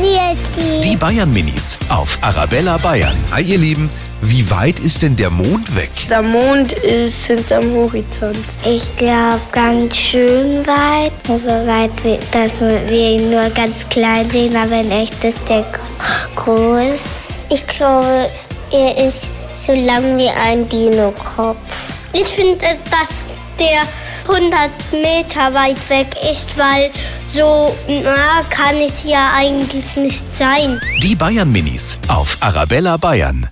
Hier ist Die Bayern Minis auf Arabella Bayern. Hi ihr Lieben, wie weit ist denn der Mond weg? Der Mond ist hinterm Horizont. Ich glaube, ganz schön weit. So weit, wie- dass wir ihn nur ganz klein sehen, aber in echt ist der groß. Ich glaube, er ist so lang wie ein Dino-Kopf. Ich finde, es, dass der 100 Meter weit weg ist, weil so nah kann es ja eigentlich nicht sein. Die Bayern Minis auf Arabella Bayern.